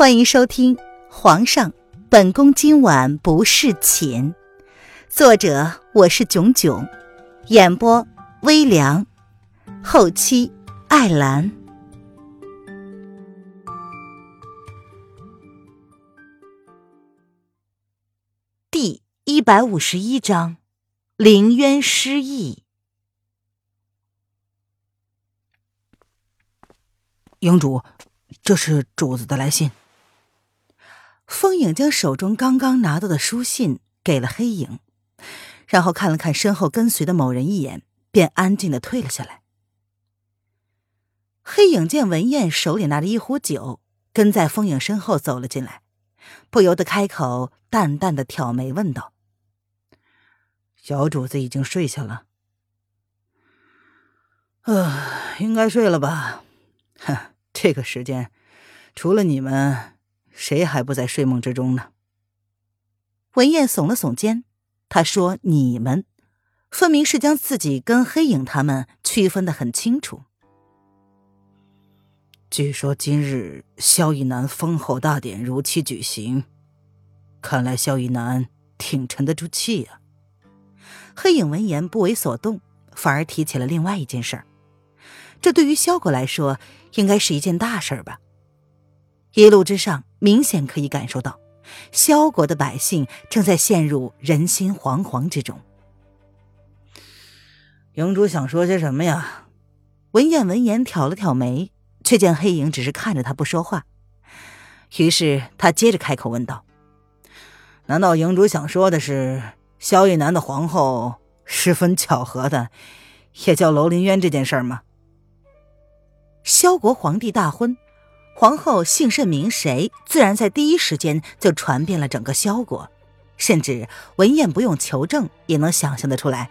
欢迎收听《皇上，本宫今晚不侍寝》，作者我是囧囧，演播微凉，后期艾兰。第一百五十一章，凌渊失忆。营主，这是主子的来信。风影将手中刚刚拿到的书信给了黑影，然后看了看身后跟随的某人一眼，便安静的退了下来。黑影见文燕手里拿着一壶酒，跟在风影身后走了进来，不由得开口淡淡的挑眉问道：“小主子已经睡下了？”“呃，应该睡了吧。哼，这个时间，除了你们。”谁还不在睡梦之中呢？文燕耸了耸肩，他说：“你们，分明是将自己跟黑影他们区分的很清楚。”据说今日萧逸南封后大典如期举行，看来萧逸南挺沉得住气呀。黑影闻言不为所动，反而提起了另外一件事儿。这对于萧国来说，应该是一件大事吧。一路之上，明显可以感受到，萧国的百姓正在陷入人心惶惶之中。营主想说些什么呀？文彦闻言挑了挑眉，却见黑影只是看着他不说话。于是他接着开口问道：“难道营主想说的是，萧逸南的皇后十分巧合的，也叫楼林渊这件事吗？”萧国皇帝大婚。皇后姓甚名谁，自然在第一时间就传遍了整个萧国，甚至文彦不用求证也能想象得出来，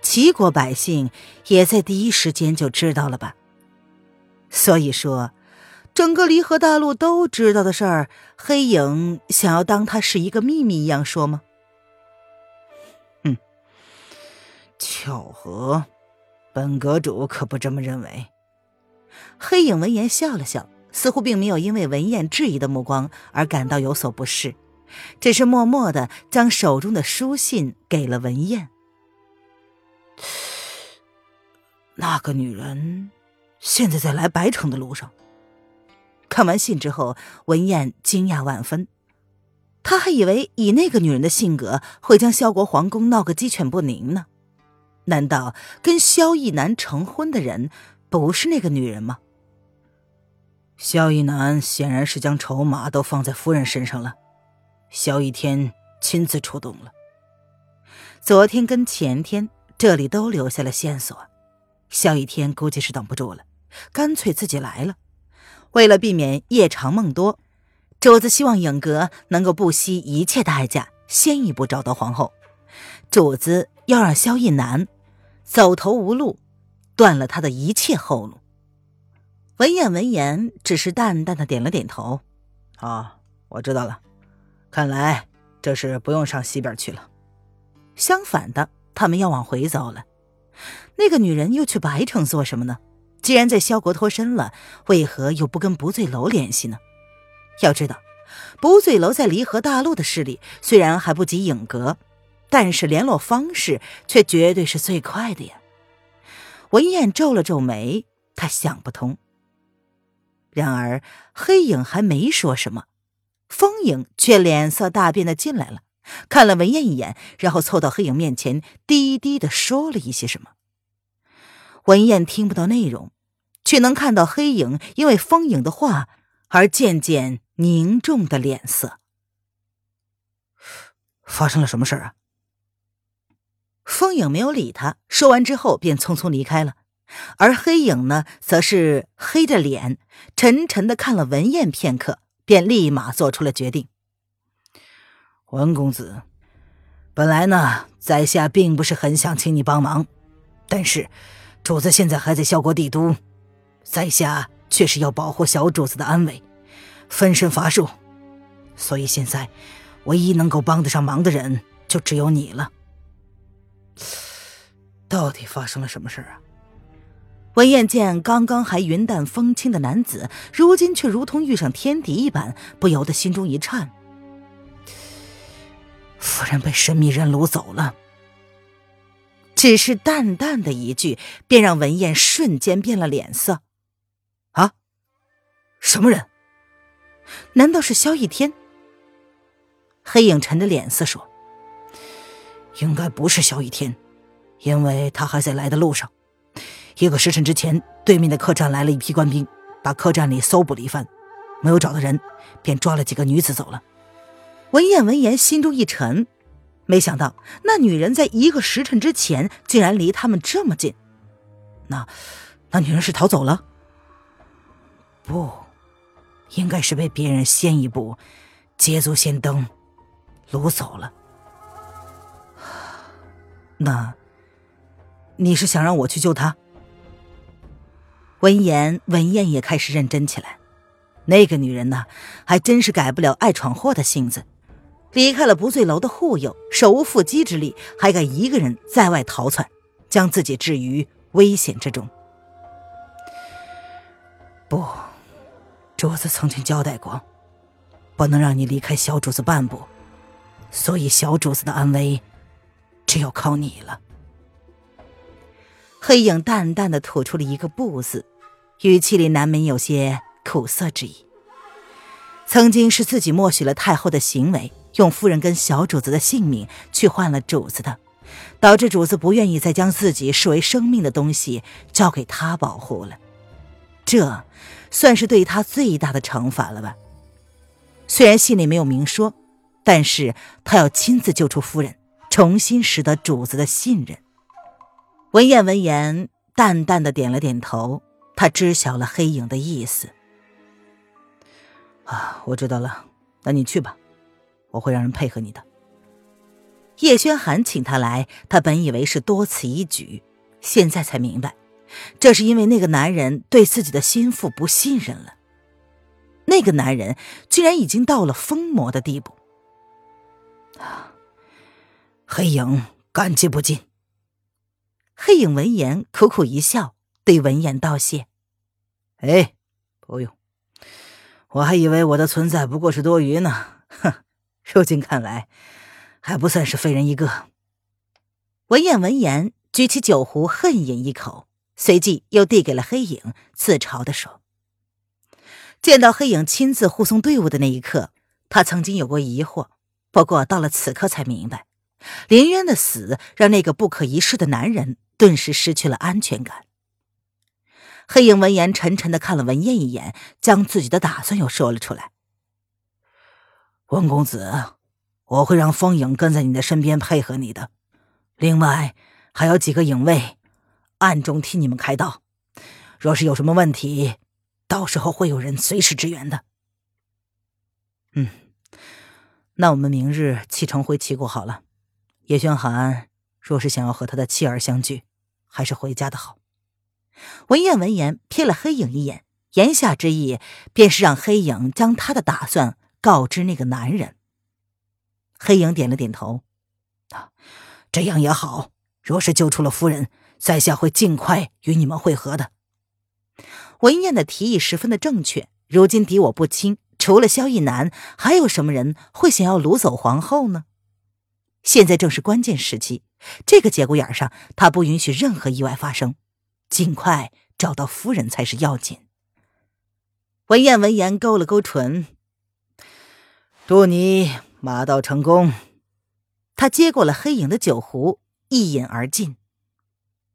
齐国百姓也在第一时间就知道了吧。所以说，整个离合大陆都知道的事儿，黑影想要当它是一个秘密一样说吗？哼，巧合，本阁主可不这么认为。黑影闻言笑了笑。似乎并没有因为文燕质疑的目光而感到有所不适，只是默默的将手中的书信给了文燕。那个女人现在在来白城的路上。看完信之后，文燕惊讶万分，他还以为以那个女人的性格会将萧国皇宫闹个鸡犬不宁呢。难道跟萧逸南成婚的人不是那个女人吗？萧逸南显然是将筹码都放在夫人身上了，萧逸天亲自出动了。昨天跟前天这里都留下了线索，萧逸天估计是等不住了，干脆自己来了。为了避免夜长梦多，主子希望影阁能够不惜一切代价先一步找到皇后。主子要让萧逸南走投无路，断了他的一切后路。文彦闻言，只是淡淡的点了点头。啊，我知道了。看来这是不用上西边去了。相反的，他们要往回走了。那个女人又去白城做什么呢？既然在萧国脱身了，为何又不跟不醉楼联系呢？要知道，不醉楼在离合大陆的势力虽然还不及影阁，但是联络方式却绝对是最快的呀。文彦皱了皱眉，他想不通。然而，黑影还没说什么，风影却脸色大变的进来了，看了文燕一眼，然后凑到黑影面前，低低的说了一些什么。文燕听不到内容，却能看到黑影因为风影的话而渐渐凝重的脸色。发生了什么事啊？风影没有理他，说完之后便匆匆离开了。而黑影呢，则是黑着脸，沉沉的看了文燕片刻，便立马做出了决定。文公子，本来呢，在下并不是很想请你帮忙，但是主子现在还在萧国帝都，在下却是要保护小主子的安危，分身乏术，所以现在唯一能够帮得上忙的人，就只有你了。到底发生了什么事啊？文燕见刚刚还云淡风轻的男子，如今却如同遇上天敌一般，不由得心中一颤。夫人被神秘人掳走了。只是淡淡的一句，便让文燕瞬间变了脸色。啊？什么人？难道是萧逸天？黑影沉着脸色说：“应该不是萧逸天，因为他还在来的路上。一个时辰之前，对面的客栈来了一批官兵，把客栈里搜捕了一番，没有找到人，便抓了几个女子走了。”文燕闻言，心中一沉，没想到那女人在一个时辰之前竟然离他们这么近。那，那女人是逃走了？不，应该是被别人先一步捷足先登。掳走了，那，你是想让我去救他？闻言，文燕也开始认真起来。那个女人呢，还真是改不了爱闯祸的性子。离开了不醉楼的护佑，手无缚鸡之力，还敢一个人在外逃窜，将自己置于危险之中。不，主子曾经交代过，不能让你离开小主子半步。所以，小主子的安危，只有靠你了。黑影淡淡的吐出了一个“不”字，语气里难免有些苦涩之意。曾经是自己默许了太后的行为，用夫人跟小主子的性命去换了主子的，导致主子不愿意再将自己视为生命的东西交给他保护了。这，算是对他最大的惩罚了吧？虽然信里没有明说。但是他要亲自救出夫人，重新拾得主子的信任。文燕闻言，淡淡的点了点头，他知晓了黑影的意思。啊，我知道了，那你去吧，我会让人配合你的。叶轩寒请他来，他本以为是多此一举，现在才明白，这是因为那个男人对自己的心腹不信任了。那个男人居然已经到了疯魔的地步。啊黑影感激不尽。黑影闻言苦苦一笑，对文燕道谢：“哎，不用，我还以为我的存在不过是多余呢。哼，如今看来，还不算是废人一个。”文燕闻言举起酒壶，恨饮一口，随即又递给了黑影，自嘲的说：“见到黑影亲自护送队伍的那一刻，他曾经有过疑惑。”不过到了此刻才明白，林渊的死让那个不可一世的男人顿时失去了安全感。黑影闻言沉沉的看了文燕一眼，将自己的打算又说了出来：“文公子，我会让风影跟在你的身边配合你的，另外还有几个影卫，暗中替你们开道。若是有什么问题，到时候会有人随时支援的。”嗯。那我们明日启程回齐国好了。叶轩寒若是想要和他的妻儿相聚，还是回家的好。文燕闻言瞥了黑影一眼，言下之意便是让黑影将他的打算告知那个男人。黑影点了点头，啊，这样也好。若是救出了夫人，在下会尽快与你们会合的。文燕的提议十分的正确，如今敌我不清。除了萧逸南，还有什么人会想要掳走皇后呢？现在正是关键时期，这个节骨眼上，他不允许任何意外发生，尽快找到夫人才是要紧。文燕闻言勾了勾唇，祝你马到成功。他接过了黑影的酒壶，一饮而尽。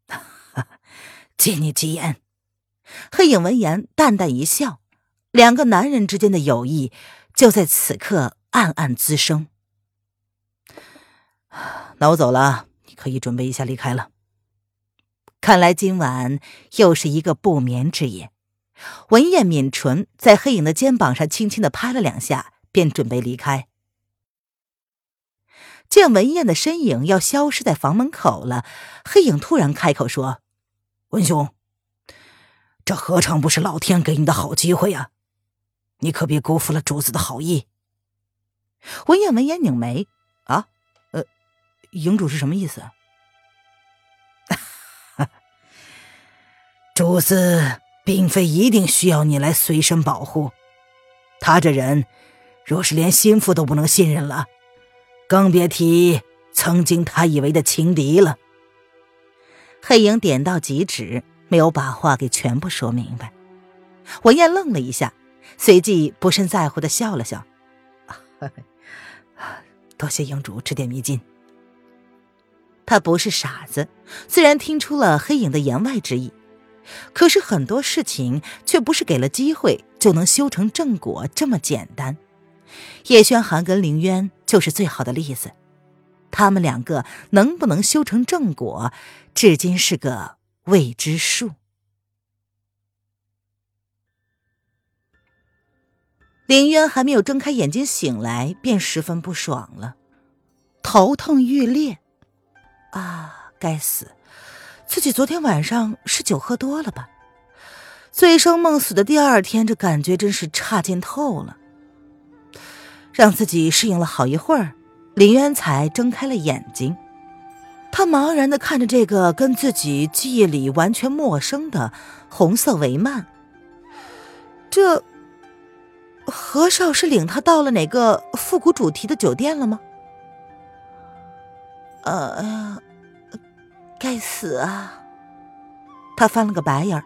借你吉言。黑影闻言淡淡一笑。两个男人之间的友谊就在此刻暗暗滋生。那我走了，你可以准备一下离开了。看来今晚又是一个不眠之夜。文燕抿唇，在黑影的肩膀上轻轻的拍了两下，便准备离开。见文燕的身影要消失在房门口了，黑影突然开口说：“文兄，这何尝不是老天给你的好机会呀？”你可别辜负了主子的好意。文燕闻言拧眉：“啊，呃，营主是什么意思？”主子并非一定需要你来随身保护。他这人，若是连心腹都不能信任了，更别提曾经他以为的情敌了。黑影点到即止，没有把话给全部说明白。文彦愣了一下，随即不甚在乎的笑了笑：“ 多谢营主指点迷津。”他不是傻子，虽然听出了黑影的言外之意，可是很多事情却不是给了机会就能修成正果这么简单。叶轩寒跟凌渊就是最好的例子，他们两个能不能修成正果，至今是个未知数。林渊还没有睁开眼睛醒来，便十分不爽了，头痛欲裂。啊，该死！自己昨天晚上是酒喝多了吧？醉生梦死的第二天，这感觉真是差劲透了。让自己适应了好一会儿，林渊才睁开了眼睛。他茫然的看着这个跟自己记忆里完全陌生的红色帷幔。这何少是领他到了哪个复古主题的酒店了吗？呃，该死啊！他翻了个白眼儿，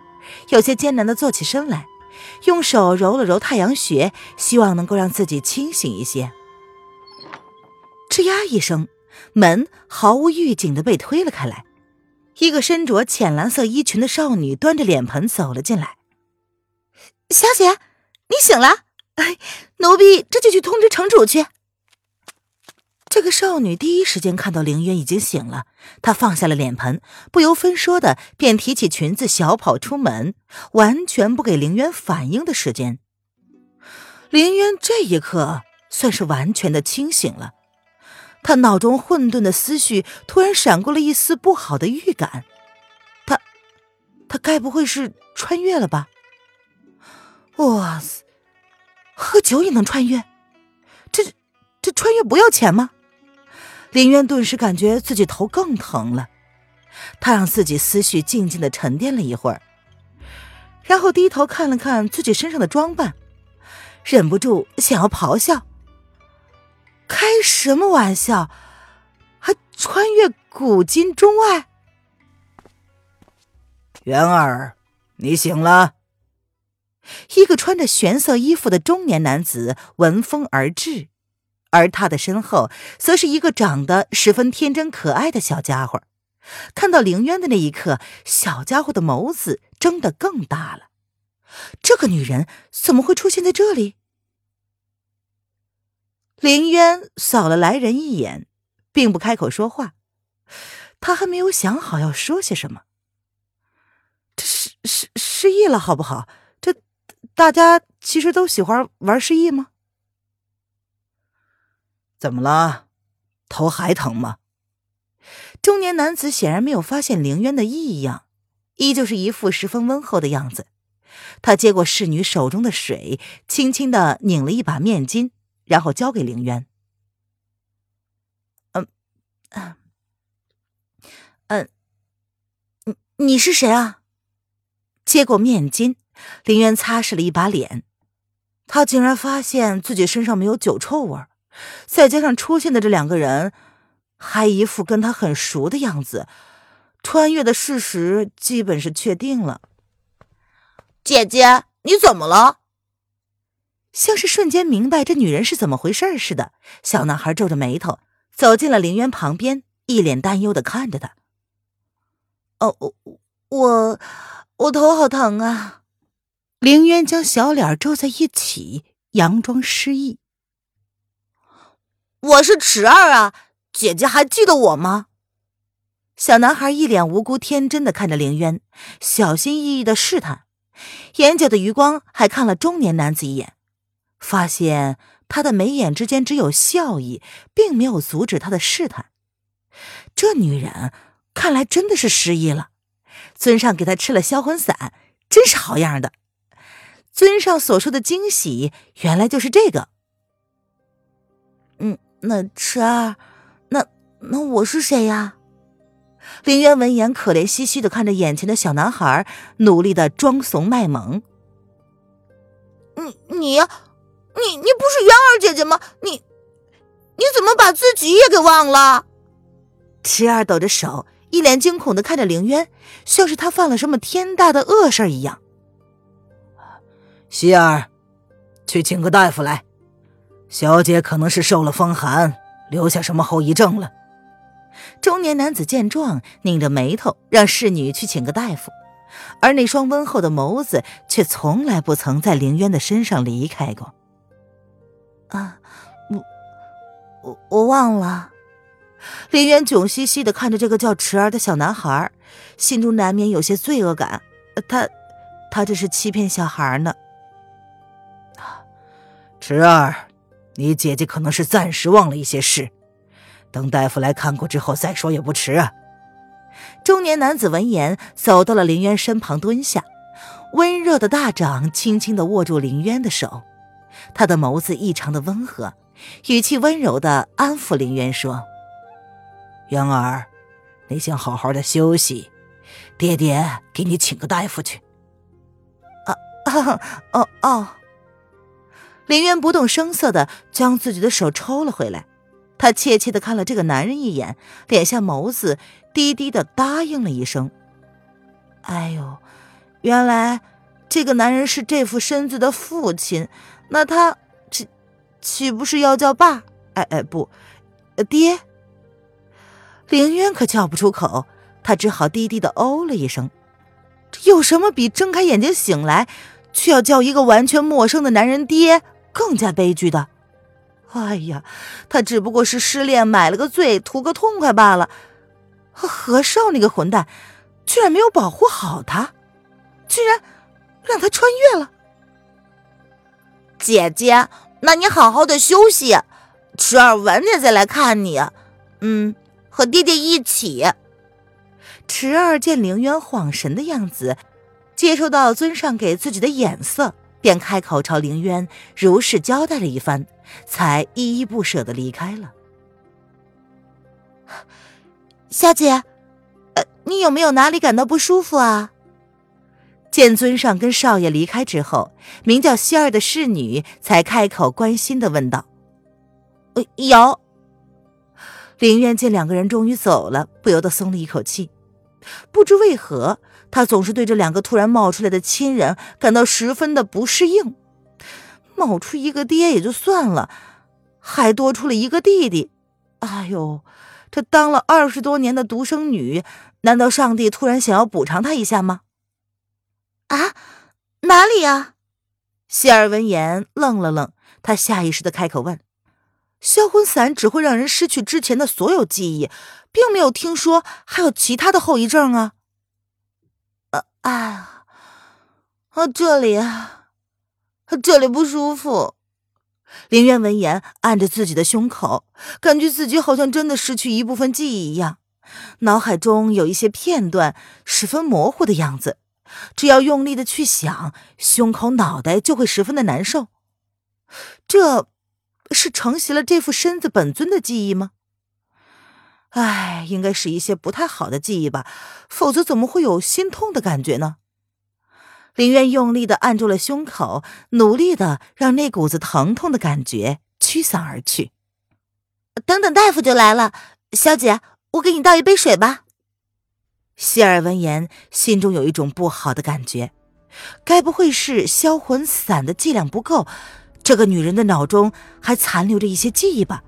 有些艰难的坐起身来，用手揉了揉太阳穴，希望能够让自己清醒一些。吱呀一声，门毫无预警的被推了开来，一个身着浅蓝色衣裙的少女端着脸盆走了进来。小姐，你醒了，哎奴婢这就去通知城主去。这个少女第一时间看到凌渊已经醒了，她放下了脸盆，不由分说的便提起裙子小跑出门，完全不给凌渊反应的时间。凌渊这一刻算是完全的清醒了，他脑中混沌的思绪突然闪过了一丝不好的预感，他，他该不会是穿越了吧？哇塞，喝酒也能穿越？这这穿越不要钱吗？林渊顿时感觉自己头更疼了，他让自己思绪静静的沉淀了一会儿，然后低头看了看自己身上的装扮，忍不住想要咆哮：“开什么玩笑？还穿越古今中外？”元儿，你醒了。一个穿着玄色衣服的中年男子闻风而至。而他的身后，则是一个长得十分天真可爱的小家伙。看到凌渊的那一刻，小家伙的眸子睁得更大了。这个女人怎么会出现在这里？凌渊扫了来人一眼，并不开口说话。他还没有想好要说些什么。这失失失忆了，好不好？这大家其实都喜欢玩失忆吗？怎么了？头还疼吗？中年男子显然没有发现凌渊的异样，依旧是一副十分温厚的样子。他接过侍女手中的水，轻轻的拧了一把面巾，然后交给凌渊。嗯，嗯，你你是谁啊？接过面巾，凌渊擦拭了一把脸，他竟然发现自己身上没有酒臭味儿。再加上出现的这两个人，还一副跟他很熟的样子，穿越的事实基本是确定了。姐姐，你怎么了？像是瞬间明白这女人是怎么回事似的，小男孩皱着眉头走进了林渊旁边，一脸担忧的看着他。哦，我我头好疼啊！凌渊将小脸皱在一起，佯装失忆。我是池儿啊，姐姐还记得我吗？小男孩一脸无辜天真的看着凌渊，小心翼翼的试探，眼角的余光还看了中年男子一眼，发现他的眉眼之间只有笑意，并没有阻止他的试探。这女人看来真的是失忆了。尊上给她吃了销魂散，真是好样的。尊上所说的惊喜，原来就是这个。嗯。那池儿，那那我是谁呀？林渊闻言，可怜兮兮的看着眼前的小男孩，努力的装怂卖萌。你你你你不是渊儿姐姐吗？你你怎么把自己也给忘了？池儿抖着手，一脸惊恐的看着凌渊，像是他犯了什么天大的恶事一样。希儿，去请个大夫来。小姐可能是受了风寒，留下什么后遗症了。中年男子见状，拧着眉头，让侍女去请个大夫，而那双温厚的眸子却从来不曾在凌渊的身上离开过。啊，我我我忘了。林渊窘兮兮的看着这个叫池儿的小男孩，心中难免有些罪恶感。他，他这是欺骗小孩呢。池儿，你姐姐可能是暂时忘了一些事，等大夫来看过之后再说也不迟啊。中年男子闻言，走到了林渊身旁，蹲下，温热的大掌轻轻的握住林渊的手，他的眸子异常的温和，语气温柔的安抚林渊说。渊儿，你先好好的休息，爹爹给你请个大夫去。啊啊哦 哦！林渊不动声色的将自己的手抽了回来，他怯怯的看了这个男人一眼，敛下眸子，低低的答应了一声。哎呦，原来这个男人是这副身子的父亲，那他岂岂不是要叫爸？哎哎不，爹。林渊可叫不出口，他只好低低的哦了一声。这有什么比睁开眼睛醒来，却要叫一个完全陌生的男人爹更加悲剧的？哎呀，他只不过是失恋买了个醉，图个痛快罢了。何少那个混蛋，居然没有保护好他，居然让他穿越了。姐姐，那你好好的休息，迟儿晚点再来看你。嗯。和爹爹一起。池儿见凌渊恍神的样子，接受到尊上给自己的眼色，便开口朝凌渊如实交代了一番，才依依不舍的离开了。小姐，呃，你有没有哪里感到不舒服啊？见尊上跟少爷离开之后，名叫希儿的侍女才开口关心的问道：“呃，有。”林渊见两个人终于走了，不由得松了一口气。不知为何，他总是对这两个突然冒出来的亲人感到十分的不适应。冒出一个爹也就算了，还多出了一个弟弟。哎呦，这当了二十多年的独生女，难道上帝突然想要补偿她一下吗？啊，哪里啊？希尔闻言愣了愣，他下意识的开口问。销魂散只会让人失去之前的所有记忆，并没有听说还有其他的后遗症啊！啊啊啊！这里啊，这里不舒服。林渊闻言按着自己的胸口，感觉自己好像真的失去一部分记忆一样，脑海中有一些片段十分模糊的样子，只要用力的去想，胸口、脑袋就会十分的难受。这。是承袭了这副身子本尊的记忆吗？唉，应该是一些不太好的记忆吧，否则怎么会有心痛的感觉呢？林渊用力的按住了胸口，努力的让那股子疼痛的感觉驱散而去。等等，大夫就来了。小姐，我给你倒一杯水吧。希尔闻言，心中有一种不好的感觉，该不会是销魂散的剂量不够？这个女人的脑中还残留着一些记忆吧，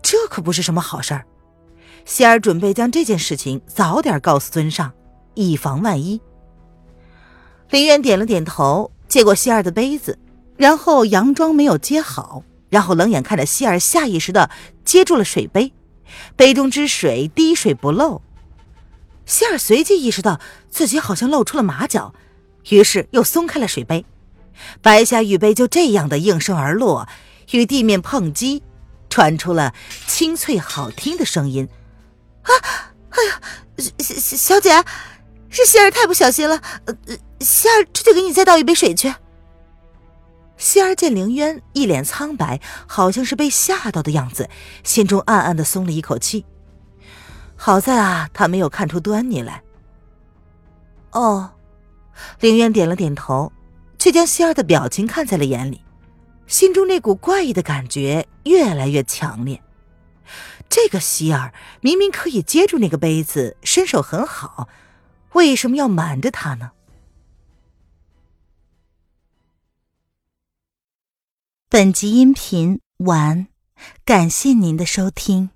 这可不是什么好事儿。希儿准备将这件事情早点告诉尊上，以防万一。林渊点了点头，接过希儿的杯子，然后佯装没有接好，然后冷眼看着希儿，下意识的接住了水杯，杯中之水滴水不漏。希儿随即意识到自己好像露出了马脚，于是又松开了水杯。白霞玉杯就这样的应声而落，与地面碰击，传出了清脆好听的声音。啊！哎呀，小小小姐，是希儿太不小心了。呃，希儿这就给你再倒一杯水去。希儿见凌渊一脸苍白，好像是被吓到的样子，心中暗暗的松了一口气。好在啊，他没有看出端倪来。哦，凌渊点了点头，却将希儿的表情看在了眼里，心中那股怪异的感觉越来越强烈。这个希尔明明可以接住那个杯子，身手很好，为什么要瞒着他呢？本集音频完，感谢您的收听。